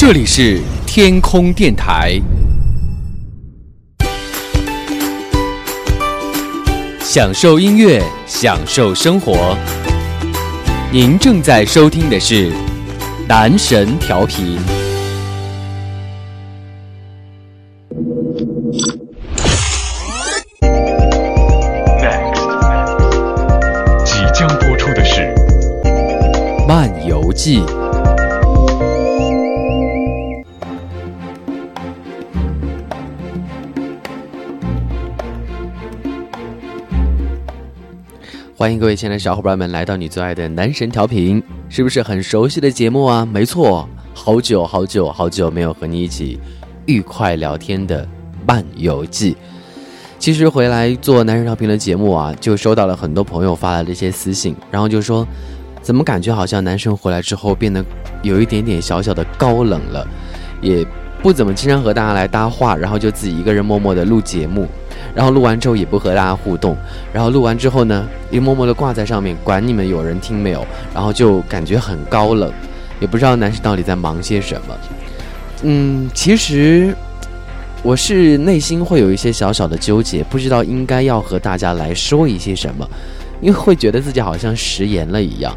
这里是天空电台，享受音乐，享受生活。您正在收听的是男神调频。欢迎各位亲爱的小伙伴们来到你最爱的男神调频，是不是很熟悉的节目啊？没错，好久好久好久没有和你一起愉快聊天的《漫游记》。其实回来做男神调频的节目啊，就收到了很多朋友发来的一些私信，然后就说，怎么感觉好像男神回来之后变得有一点点小小的高冷了，也不怎么经常和大家来搭话，然后就自己一个人默默的录节目。然后录完之后也不和大家互动，然后录完之后呢，又默默的挂在上面，管你们有人听没有，然后就感觉很高冷，也不知道男神到底在忙些什么。嗯，其实我是内心会有一些小小的纠结，不知道应该要和大家来说一些什么，因为会觉得自己好像食言了一样。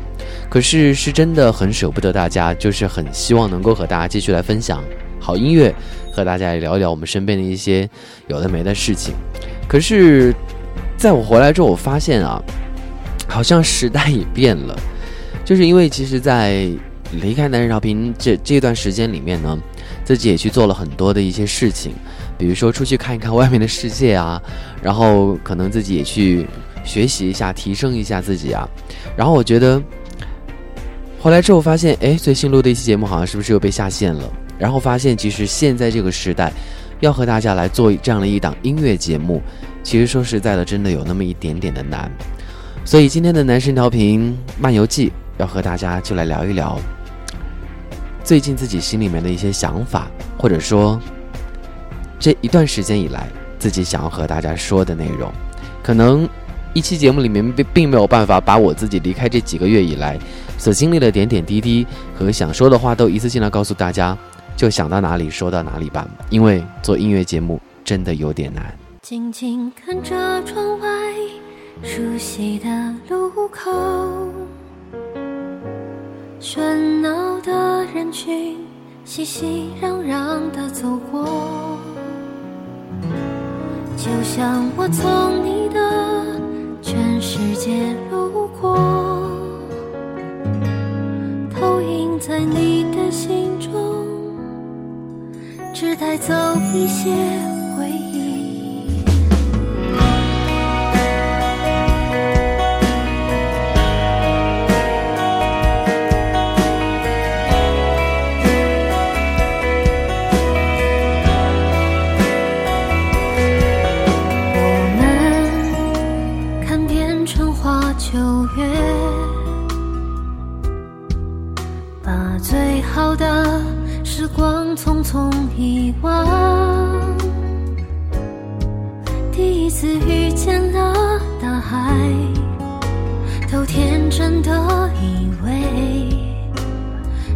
可是是真的很舍不得大家，就是很希望能够和大家继续来分享好音乐。和大家也聊一聊我们身边的一些有的没的事情。可是，在我回来之后，我发现啊，好像时代也变了。就是因为其实，在离开南人潮平这这段时间里面呢，自己也去做了很多的一些事情，比如说出去看一看外面的世界啊，然后可能自己也去学习一下，提升一下自己啊。然后我觉得回来之后发现，哎，最新录的一期节目好像是不是又被下线了？然后发现，其实现在这个时代，要和大家来做这样的一档音乐节目，其实说实在的，真的有那么一点点的难。所以今天的男神调频漫游记，要和大家就来聊一聊最近自己心里面的一些想法，或者说这一段时间以来自己想要和大家说的内容。可能一期节目里面并并没有办法把我自己离开这几个月以来所经历的点点滴滴和想说的话都一次性的告诉大家。就想到哪里说到哪里吧，因为做音乐节目真的有点难。静静看着窗外熟悉的路口，喧闹的人群熙熙攘攘的走过，就像我从你的全世界路过，带走一些忘，第一次遇见了大海，都天真的以为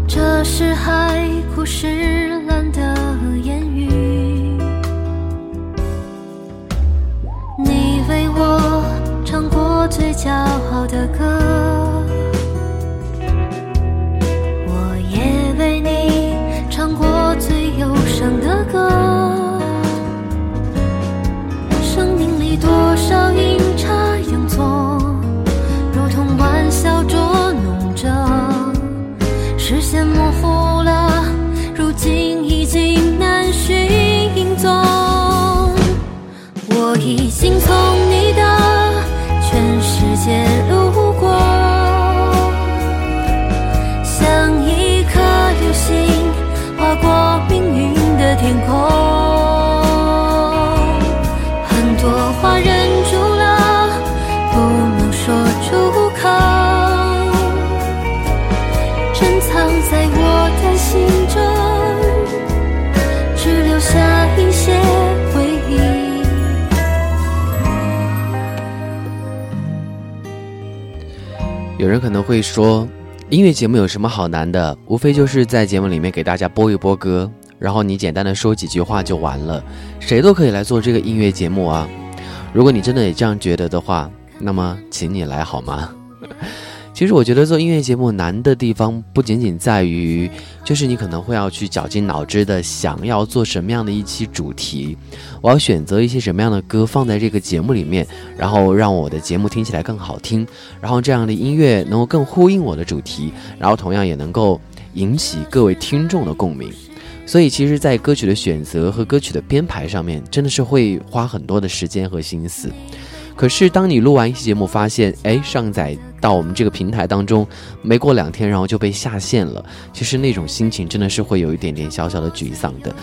这是海枯石烂的言语。你为我唱过最骄傲的歌。有人可能会说，音乐节目有什么好难的？无非就是在节目里面给大家播一播歌，然后你简单的说几句话就完了。谁都可以来做这个音乐节目啊！如果你真的也这样觉得的话，那么请你来好吗？其实我觉得做音乐节目难的地方不仅仅在于，就是你可能会要去绞尽脑汁的想要做什么样的一期主题，我要选择一些什么样的歌放在这个节目里面，然后让我的节目听起来更好听，然后这样的音乐能够更呼应我的主题，然后同样也能够引起各位听众的共鸣。所以其实，在歌曲的选择和歌曲的编排上面，真的是会花很多的时间和心思。可是，当你录完一期节目，发现哎上载到我们这个平台当中，没过两天，然后就被下线了。其实那种心情真的是会有一点点小小的沮丧的，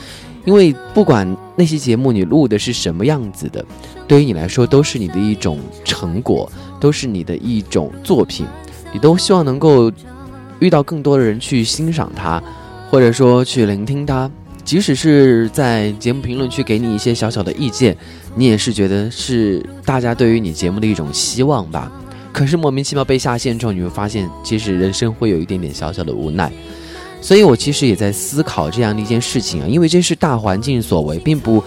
因为不管那些节目你录的是什么样子的，对于你来说都是你的一种成果，都是你的一种作品，你都希望能够遇到更多的人去欣赏它，或者说去聆听它。即使是在节目评论区给你一些小小的意见，你也是觉得是大家对于你节目的一种希望吧。可是莫名其妙被下线之后，你会发现，其实人生会有一点点小小的无奈。所以我其实也在思考这样的一件事情啊，因为这是大环境所为，并不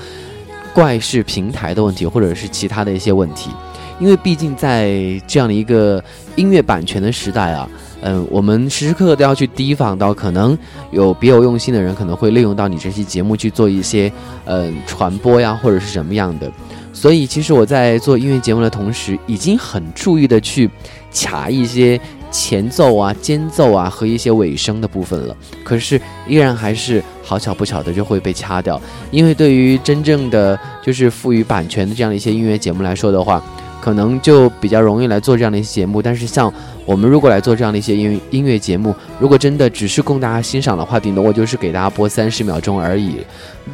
怪是平台的问题，或者是其他的一些问题。因为毕竟在这样的一个音乐版权的时代啊。嗯，我们时时刻刻都要去提防到可能有别有用心的人，可能会利用到你这期节目去做一些嗯传播呀，或者是什么样的。所以，其实我在做音乐节目的同时，已经很注意的去卡一些前奏啊、间奏啊和一些尾声的部分了。可是，依然还是好巧不巧的就会被掐掉，因为对于真正的就是赋予版权的这样的一些音乐节目来说的话。可能就比较容易来做这样的一些节目，但是像我们如果来做这样的一些音音乐节目，如果真的只是供大家欣赏的话，顶多我就是给大家播三十秒钟而已。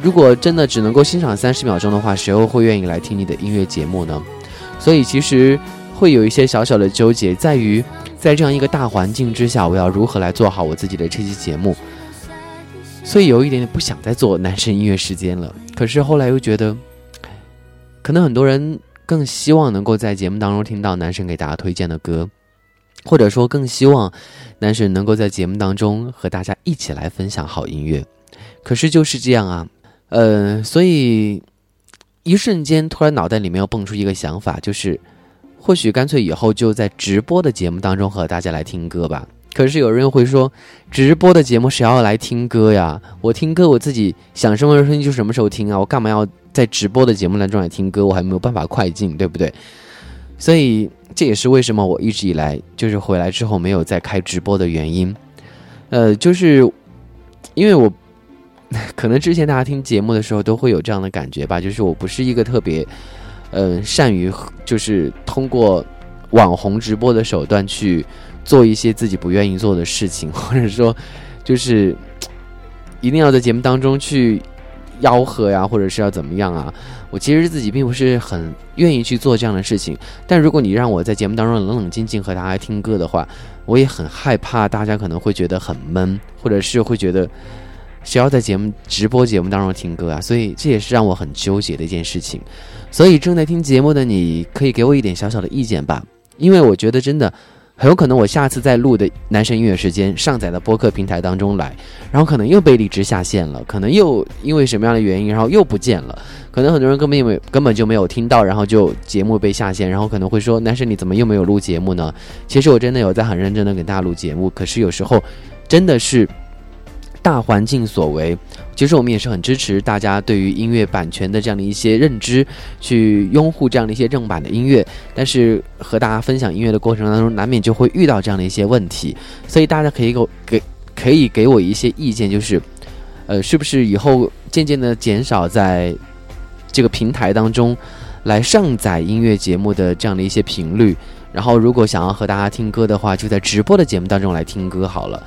如果真的只能够欣赏三十秒钟的话，谁又会愿意来听你的音乐节目呢？所以其实会有一些小小的纠结，在于在这样一个大环境之下，我要如何来做好我自己的这期节目。所以有一点点不想再做男生音乐时间了。可是后来又觉得，可能很多人。更希望能够在节目当中听到男神给大家推荐的歌，或者说更希望男神能够在节目当中和大家一起来分享好音乐。可是就是这样啊，呃，所以一瞬间突然脑袋里面又蹦出一个想法，就是或许干脆以后就在直播的节目当中和大家来听歌吧。可是有人会说，直播的节目谁要来听歌呀？我听歌我自己想什么时候听就什么时候听啊，我干嘛要？在直播的节目当中来听歌，我还没有办法快进，对不对？所以这也是为什么我一直以来就是回来之后没有再开直播的原因。呃，就是因为我 可能之前大家听节目的时候都会有这样的感觉吧，就是我不是一个特别呃善于就是通过网红直播的手段去做一些自己不愿意做的事情，或者说就是一定要在节目当中去。吆喝呀，或者是要怎么样啊？我其实自己并不是很愿意去做这样的事情。但如果你让我在节目当中冷冷静静和大家听歌的话，我也很害怕大家可能会觉得很闷，或者是会觉得谁要在节目直播节目当中听歌啊？所以这也是让我很纠结的一件事情。所以正在听节目的你可以给我一点小小的意见吧，因为我觉得真的。很有可能我下次再录的男神音乐时间上载到播客平台当中来，然后可能又被荔枝下线了，可能又因为什么样的原因，然后又不见了。可能很多人根本因为根本就没有听到，然后就节目被下线，然后可能会说男神你怎么又没有录节目呢？其实我真的有在很认真的给大家录节目，可是有时候真的是。大环境所为，其实我们也是很支持大家对于音乐版权的这样的一些认知，去拥护这样的一些正版的音乐。但是和大家分享音乐的过程当中，难免就会遇到这样的一些问题，所以大家可以给给可以给我一些意见，就是，呃，是不是以后渐渐的减少在这个平台当中来上载音乐节目的这样的一些频率？然后如果想要和大家听歌的话，就在直播的节目当中来听歌好了。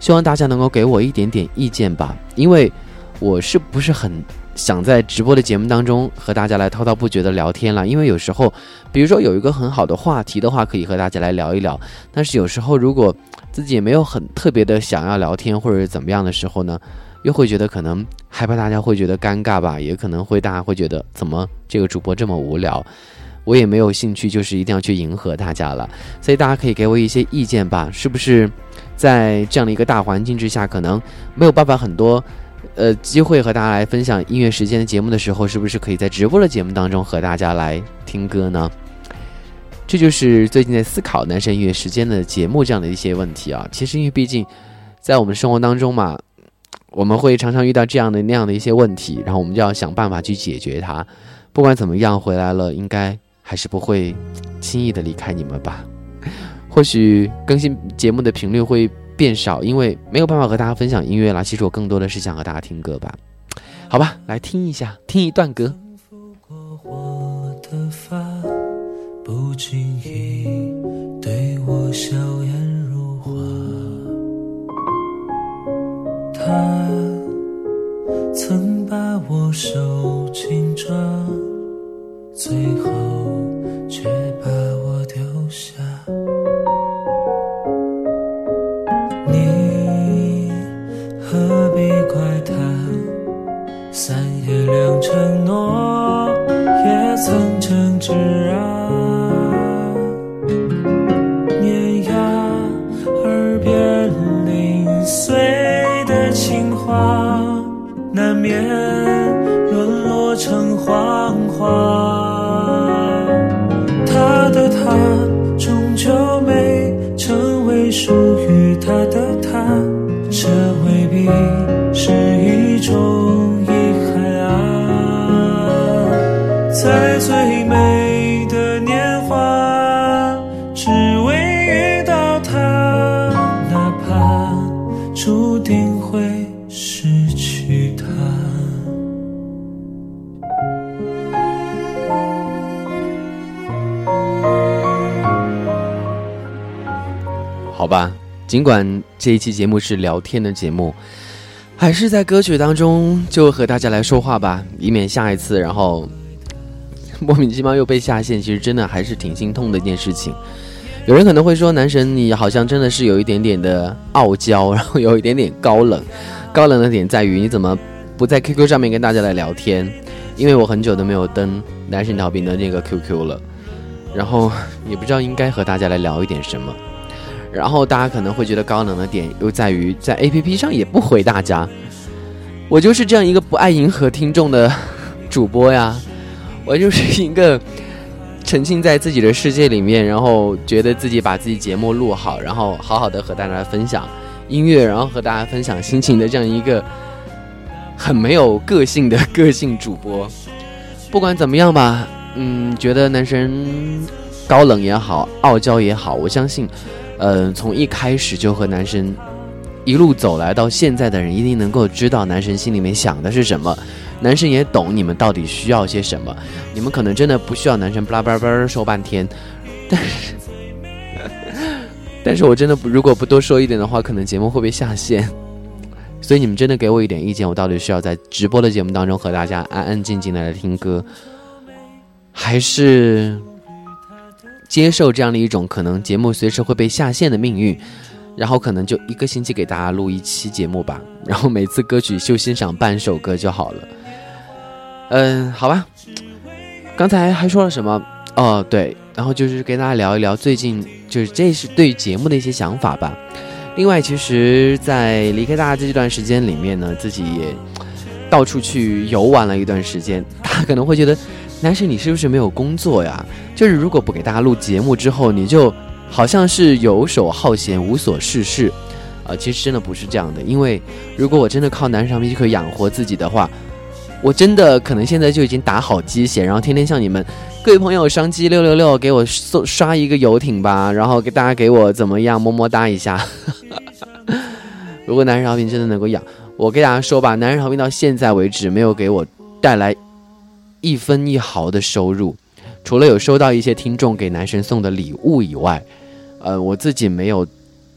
希望大家能够给我一点点意见吧，因为我是不是很想在直播的节目当中和大家来滔滔不绝的聊天了？因为有时候，比如说有一个很好的话题的话，可以和大家来聊一聊。但是有时候，如果自己也没有很特别的想要聊天或者怎么样的时候呢，又会觉得可能害怕大家会觉得尴尬吧，也可能会大家会觉得怎么这个主播这么无聊。我也没有兴趣，就是一定要去迎合大家了。所以大家可以给我一些意见吧，是不是在这样的一个大环境之下，可能没有办法很多。呃，机会和大家来分享音乐时间的节目的时候，是不是可以在直播的节目当中和大家来听歌呢？这就是最近在思考男神音乐时间的节目这样的一些问题啊。其实因为毕竟在我们生活当中嘛，我们会常常遇到这样的那样的一些问题，然后我们就要想办法去解决它。不管怎么样，回来了应该还是不会轻易的离开你们吧。或许更新节目的频率会。变少，因为没有办法和大家分享音乐啦。其实我更多的是想和大家听歌吧，好吧，来听一下，听一段歌。曾把我手紧抓，最后面。尽管这一期节目是聊天的节目，还是在歌曲当中就和大家来说话吧，以免下一次然后。莫名其妙又被下线，其实真的还是挺心痛的一件事情。有人可能会说，男神你好像真的是有一点点的傲娇，然后有一点点高冷。高冷的点在于你怎么不在 QQ 上面跟大家来聊天？因为我很久都没有登男神调频的那个 QQ 了，然后也不知道应该和大家来聊一点什么。然后大家可能会觉得高冷的点又在于在 APP 上也不回大家。我就是这样一个不爱迎合听众的主播呀。我就是一个沉浸在自己的世界里面，然后觉得自己把自己节目录好，然后好好的和大家分享音乐，然后和大家分享心情的这样一个很没有个性的个性主播。不管怎么样吧，嗯，觉得男生高冷也好，傲娇也好，我相信，呃，从一开始就和男神一路走来到现在的人，一定能够知道男神心里面想的是什么。男神也懂你们到底需要些什么，你们可能真的不需要男生巴拉巴拉说半天，但是，但是我真的，如果不多说一点的话，可能节目会被下线。所以你们真的给我一点意见，我到底需要在直播的节目当中和大家安安静静的来听歌，还是接受这样的一种可能节目随时会被下线的命运？然后可能就一个星期给大家录一期节目吧，然后每次歌曲就欣赏半首歌就好了。嗯，好吧。刚才还说了什么？哦，对，然后就是跟大家聊一聊最近，就是这是对节目的一些想法吧。另外，其实，在离开大家这段时间里面呢，自己也到处去游玩了一段时间。大家可能会觉得，男神你是不是没有工作呀？就是如果不给大家录节目之后，你就好像是游手好闲、无所事事。啊，其实真的不是这样的。因为如果我真的靠男神就可以养活自己的话，我真的可能现在就已经打好鸡血，然后天天向你们各位朋友双击六六六，给我送刷一个游艇吧，然后给大家给我怎么样么么哒一下。如果男人好评真的能够养，我给大家说吧，男人好评到现在为止没有给我带来一分一毫的收入，除了有收到一些听众给男神送的礼物以外，呃，我自己没有，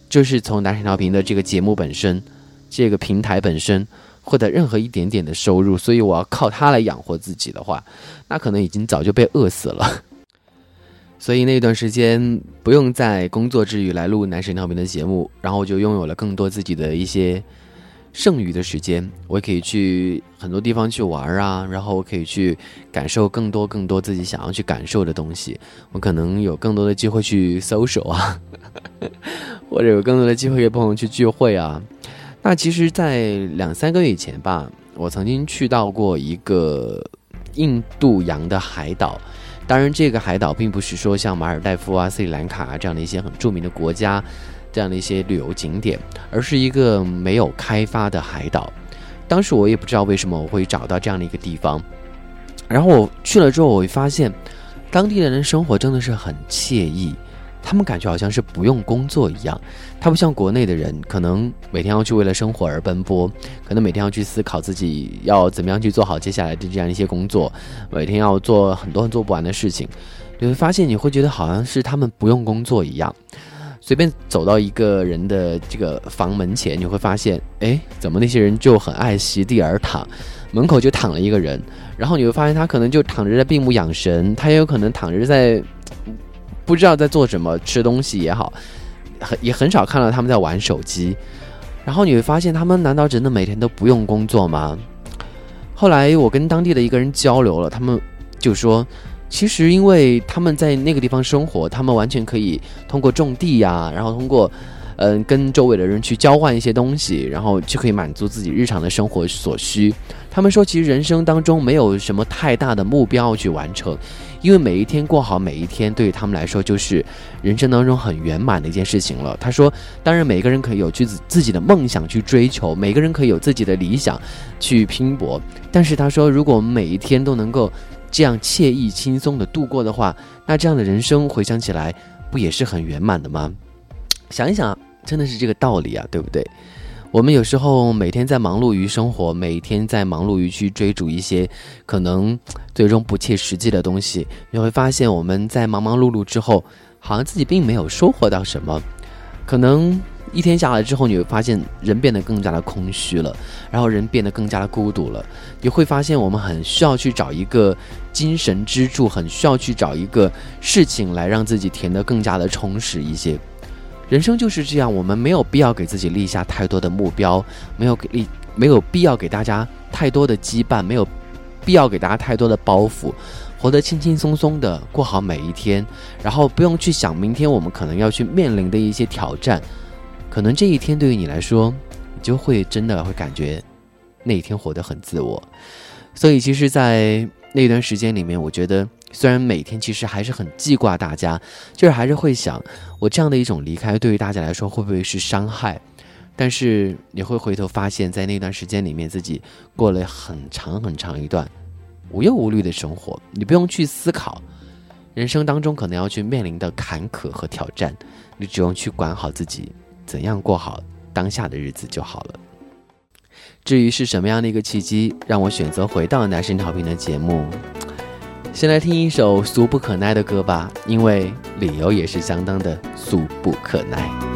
就是从男神调频的这个节目本身，这个平台本身。获得任何一点点的收入，所以我要靠它来养活自己的话，那可能已经早就被饿死了。所以那段时间不用在工作之余来录男神调频的节目，然后我就拥有了更多自己的一些剩余的时间，我可以去很多地方去玩啊，然后我可以去感受更多更多自己想要去感受的东西。我可能有更多的机会去搜索啊，或者有更多的机会跟朋友去聚会啊。那其实，在两三个月以前吧，我曾经去到过一个印度洋的海岛。当然，这个海岛并不是说像马尔代夫啊、斯里兰卡啊这样的一些很著名的国家，这样的一些旅游景点，而是一个没有开发的海岛。当时我也不知道为什么我会找到这样的一个地方，然后我去了之后，我会发现当地的人生活真的是很惬意。他们感觉好像是不用工作一样，他不像国内的人，可能每天要去为了生活而奔波，可能每天要去思考自己要怎么样去做好接下来的这样一些工作，每天要做很多很做不完的事情。你会发现，你会觉得好像是他们不用工作一样，随便走到一个人的这个房门前，你会发现，哎，怎么那些人就很爱席地而躺，门口就躺了一个人，然后你会发现他可能就躺着在闭目养神，他也有可能躺着在。不知道在做什么，吃东西也好，很也很少看到他们在玩手机。然后你会发现，他们难道真的每天都不用工作吗？后来我跟当地的一个人交流了，他们就说，其实因为他们在那个地方生活，他们完全可以通过种地呀，然后通过。嗯，跟周围的人去交换一些东西，然后就可以满足自己日常的生活所需。他们说，其实人生当中没有什么太大的目标去完成，因为每一天过好每一天，对于他们来说就是人生当中很圆满的一件事情了。他说，当然每个人可以有自自己的梦想去追求，每个人可以有自己的理想去拼搏，但是他说，如果我们每一天都能够这样惬意轻松的度过的话，那这样的人生回想起来，不也是很圆满的吗？想一想，真的是这个道理啊，对不对？我们有时候每天在忙碌于生活，每天在忙碌于去追逐一些可能最终不切实际的东西，你会发现我们在忙忙碌碌之后，好像自己并没有收获到什么。可能一天下来之后，你会发现人变得更加的空虚了，然后人变得更加的孤独了。你会发现我们很需要去找一个精神支柱，很需要去找一个事情来让自己填得更加的充实一些。人生就是这样，我们没有必要给自己立下太多的目标，没有给立，没有必要给大家太多的羁绊，没有必要给大家太多的包袱，活得轻轻松松的过好每一天，然后不用去想明天我们可能要去面临的一些挑战，可能这一天对于你来说，你就会真的会感觉那一天活得很自我，所以其实，在那段时间里面，我觉得。虽然每天其实还是很记挂大家，就是还是会想，我这样的一种离开对于大家来说会不会是伤害？但是你会回头发现，在那段时间里面，自己过了很长很长一段无忧无虑的生活，你不用去思考人生当中可能要去面临的坎坷和挑战，你只用去管好自己，怎样过好当下的日子就好了。至于是什么样的一个契机，让我选择回到男生调频的节目？先来听一首俗不可耐的歌吧，因为理由也是相当的俗不可耐。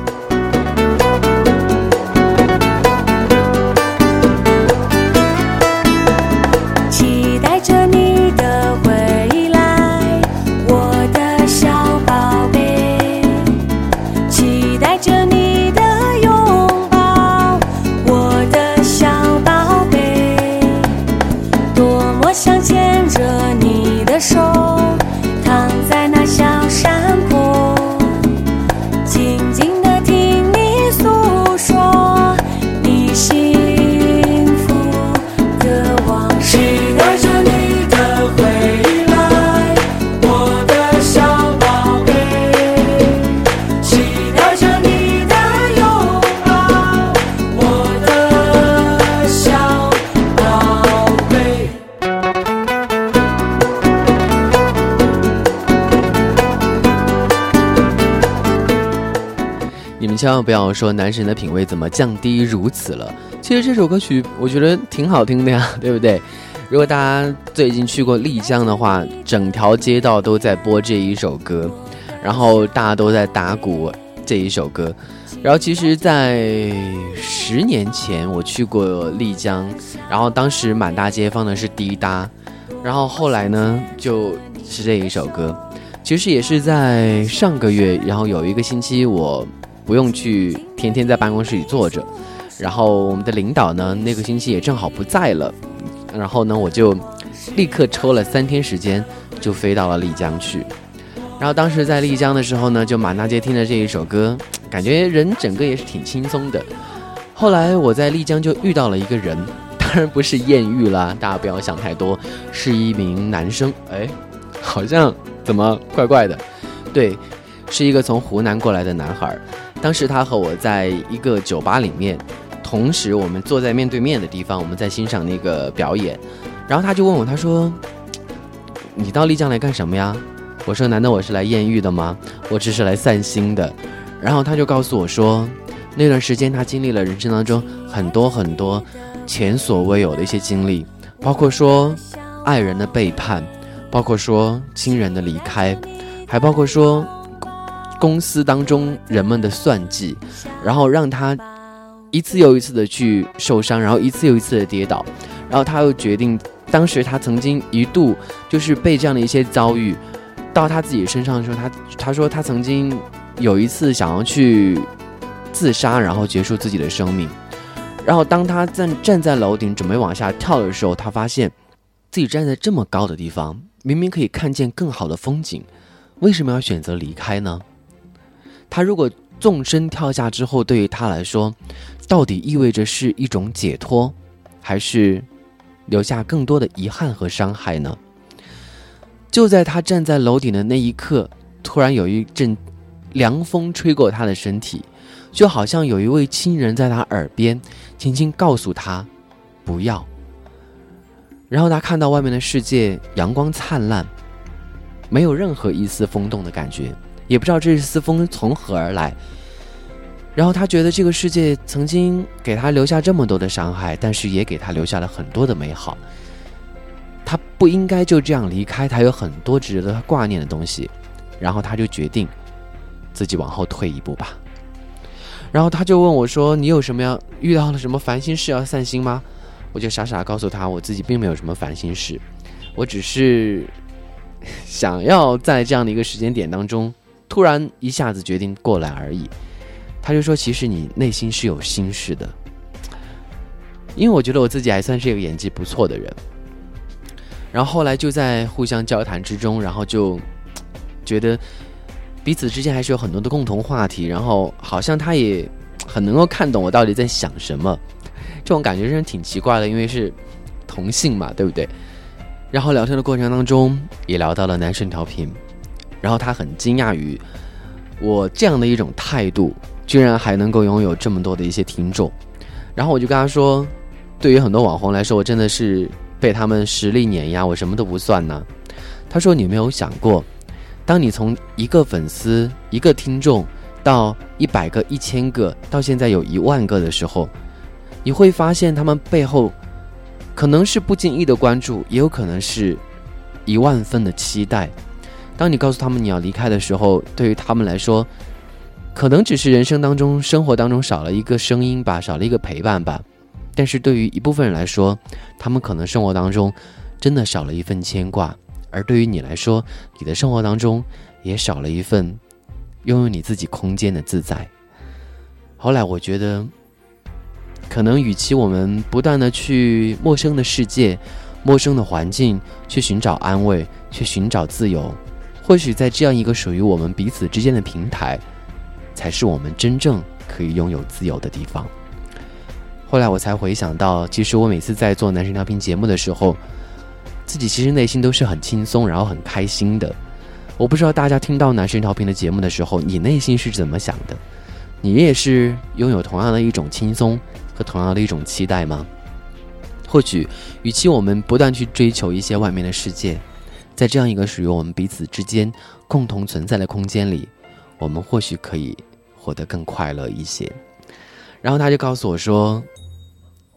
万不要说男神的品味怎么降低如此了。其实这首歌曲我觉得挺好听的呀，对不对？如果大家最近去过丽江的话，整条街道都在播这一首歌，然后大家都在打鼓这一首歌。然后其实，在十年前我去过丽江，然后当时满大街放的是滴答，然后后来呢就是这一首歌。其实也是在上个月，然后有一个星期我不用去天天在办公室里坐着，然后我们的领导呢，那个星期也正好不在了，然后呢，我就立刻抽了三天时间，就飞到了丽江去。然后当时在丽江的时候呢，就满大街听着这一首歌，感觉人整个也是挺轻松的。后来我在丽江就遇到了一个人，当然不是艳遇啦，大家不要想太多，是一名男生。哎，好像怎么怪怪的？对，是一个从湖南过来的男孩。当时他和我在一个酒吧里面，同时我们坐在面对面的地方，我们在欣赏那个表演。然后他就问我，他说：“ 你到丽江来干什么呀？”我说：“难道我是来艳遇的吗？我只是来散心的。”然后他就告诉我说，那段时间他经历了人生当中很多很多前所未有的一些经历，包括说爱人的背叛，包括说亲人的离开，还包括说公司当中人们的算计，然后让他一次又一次的去受伤，然后一次又一次的跌倒，然后他又决定，当时他曾经一度就是被这样的一些遭遇。到他自己身上的时候，他他说他曾经有一次想要去自杀，然后结束自己的生命。然后当他站站在楼顶准备往下跳的时候，他发现自己站在这么高的地方，明明可以看见更好的风景，为什么要选择离开呢？他如果纵身跳下之后，对于他来说，到底意味着是一种解脱，还是留下更多的遗憾和伤害呢？就在他站在楼顶的那一刻，突然有一阵凉风吹过他的身体，就好像有一位亲人在他耳边轻轻告诉他：“不要。”然后他看到外面的世界阳光灿烂，没有任何一丝风动的感觉，也不知道这丝风从何而来。然后他觉得这个世界曾经给他留下这么多的伤害，但是也给他留下了很多的美好。他不应该就这样离开，他有很多值得他挂念的东西，然后他就决定自己往后退一步吧。然后他就问我说：“你有什么样遇到了什么烦心事要散心吗？”我就傻傻告诉他，我自己并没有什么烦心事，我只是想要在这样的一个时间点当中，突然一下子决定过来而已。他就说：“其实你内心是有心事的，因为我觉得我自己还算是一个演技不错的人。”然后后来就在互相交谈之中，然后就觉得彼此之间还是有很多的共同话题，然后好像他也很能够看懂我到底在想什么，这种感觉真是挺奇怪的，因为是同性嘛，对不对？然后聊天的过程当中也聊到了男生调频，然后他很惊讶于我这样的一种态度，居然还能够拥有这么多的一些听众，然后我就跟他说，对于很多网红来说，我真的是。被他们实力碾压，我什么都不算呢。他说：“你没有想过，当你从一个粉丝、一个听众到一百个、一千个，到现在有一万个的时候，你会发现他们背后可能是不经意的关注，也有可能是一万分的期待。当你告诉他们你要离开的时候，对于他们来说，可能只是人生当中、生活当中少了一个声音吧，少了一个陪伴吧。”但是对于一部分人来说，他们可能生活当中真的少了一份牵挂，而对于你来说，你的生活当中也少了一份拥有你自己空间的自在。后来我觉得，可能与其我们不断的去陌生的世界、陌生的环境去寻找安慰、去寻找自由，或许在这样一个属于我们彼此之间的平台，才是我们真正可以拥有自由的地方。后来我才回想到，其实我每次在做男神调频节目的时候，自己其实内心都是很轻松，然后很开心的。我不知道大家听到男神调频的节目的时候，你内心是怎么想的？你也是拥有同样的一种轻松和同样的一种期待吗？或许，与其我们不断去追求一些外面的世界，在这样一个属于我们彼此之间共同存在的空间里，我们或许可以活得更快乐一些。然后他就告诉我说。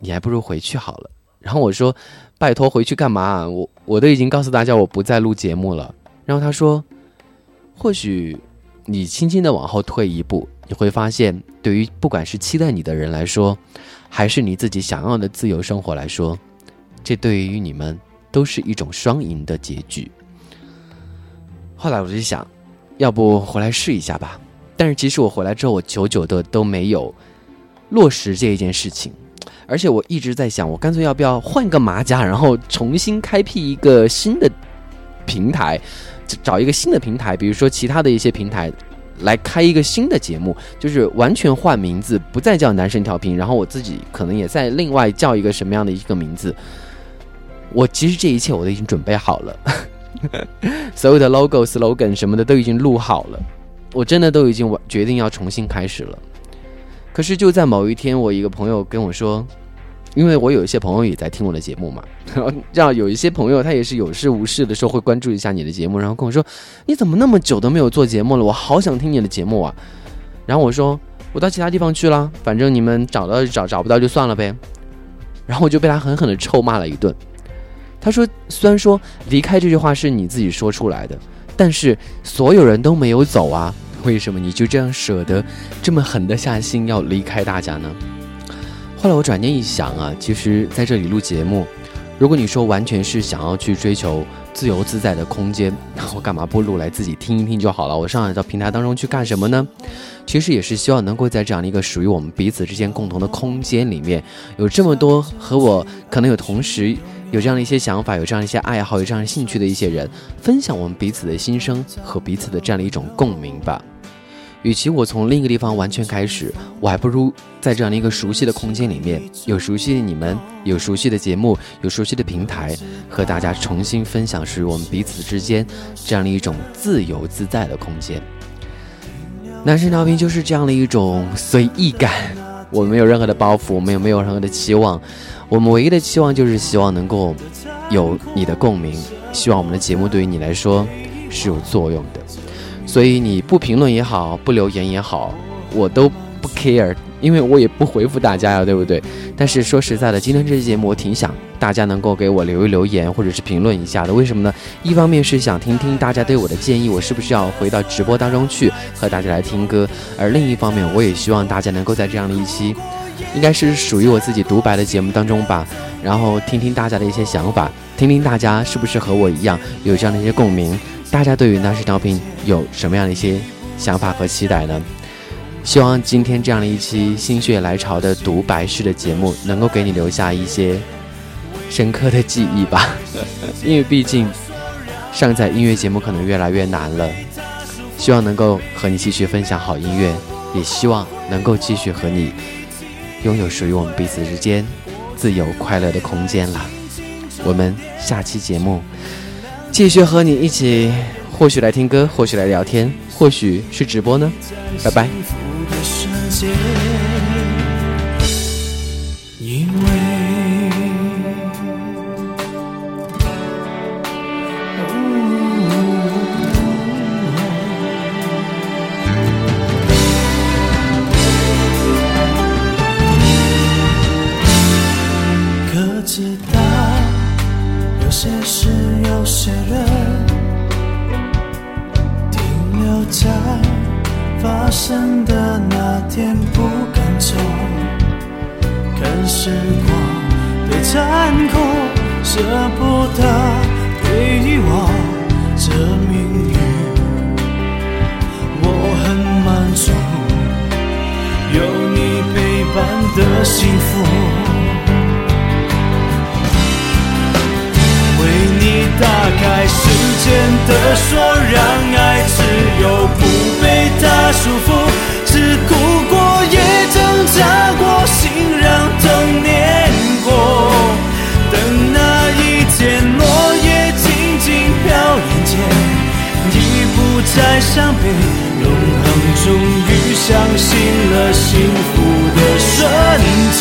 你还不如回去好了。然后我说：“拜托，回去干嘛？我我都已经告诉大家我不再录节目了。”然后他说：“或许你轻轻的往后退一步，你会发现，对于不管是期待你的人来说，还是你自己想要的自由生活来说，这对于你们都是一种双赢的结局。”后来我就想，要不回来试一下吧。但是其实我回来之后，我久久的都没有落实这一件事情。而且我一直在想，我干脆要不要换个马甲，然后重新开辟一个新的平台，找一个新的平台，比如说其他的一些平台，来开一个新的节目，就是完全换名字，不再叫男神调频，然后我自己可能也在另外叫一个什么样的一个名字。我其实这一切我都已经准备好了，所有的 logo、slogan 什么的都已经录好了，我真的都已经决定要重新开始了。可是就在某一天，我一个朋友跟我说，因为我有一些朋友也在听我的节目嘛，然后这样有一些朋友他也是有事无事的时候会关注一下你的节目，然后跟我说，你怎么那么久都没有做节目了？我好想听你的节目啊！然后我说，我到其他地方去了，反正你们找到就找，找不到就算了呗。然后我就被他狠狠的臭骂了一顿。他说，虽然说离开这句话是你自己说出来的，但是所有人都没有走啊。为什么你就这样舍得这么狠的下心要离开大家呢？后来我转念一想啊，其实在这里录节目，如果你说完全是想要去追求自由自在的空间，那我干嘛不录来自己听一听就好了？我上来到平台当中去干什么呢？其实也是希望能够在这样的一个属于我们彼此之间共同的空间里面，有这么多和我可能有同时有这样的一些想法、有这样一些爱好、有这样兴趣的一些人，分享我们彼此的心声和彼此的这样的一种共鸣吧。与其我从另一个地方完全开始，我还不如在这样的一个熟悉的空间里面，有熟悉的你们，有熟悉的节目，有熟悉的平台，和大家重新分享属于我们彼此之间这样的一种自由自在的空间。男生调频就是这样的一种随意感，我们没有任何的包袱，我们也没有任何的期望，我们唯一的期望就是希望能够有你的共鸣，希望我们的节目对于你来说是有作用的。所以你不评论也好，不留言也好，我都不 care，因为我也不回复大家呀，对不对？但是说实在的，今天这期节目我挺想大家能够给我留一留言，或者是评论一下的。为什么呢？一方面是想听听大家对我的建议，我是不是要回到直播当中去和大家来听歌；而另一方面，我也希望大家能够在这样的一期，应该是属于我自己独白的节目当中吧，然后听听大家的一些想法，听听大家是不是和我一样有这样的一些共鸣。大家对于男士调频有什么样的一些想法和期待呢？希望今天这样的一期心血来潮的独白式的节目，能够给你留下一些深刻的记忆吧。因为毕竟上载音乐节目可能越来越难了，希望能够和你继续分享好音乐，也希望能够继续和你拥有属于我们彼此之间自由快乐的空间啦。我们下期节目。继续和你一起，或许来听歌，或许来聊天，或许是直播呢。拜拜。因为可知道，有些事，有些人停留在发生的那天不敢走。看时光的残酷，舍不得被遗忘，这命运我很满足，有你陪伴的幸福。打开时间的锁，让爱自由，不被它束缚。只哭过，也挣扎过，心让痛碾过。等那一天，落叶静静飘眼前，已不再伤悲。永恒终于相信了幸福的瞬间。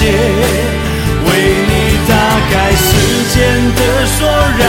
为你打开时间的锁，让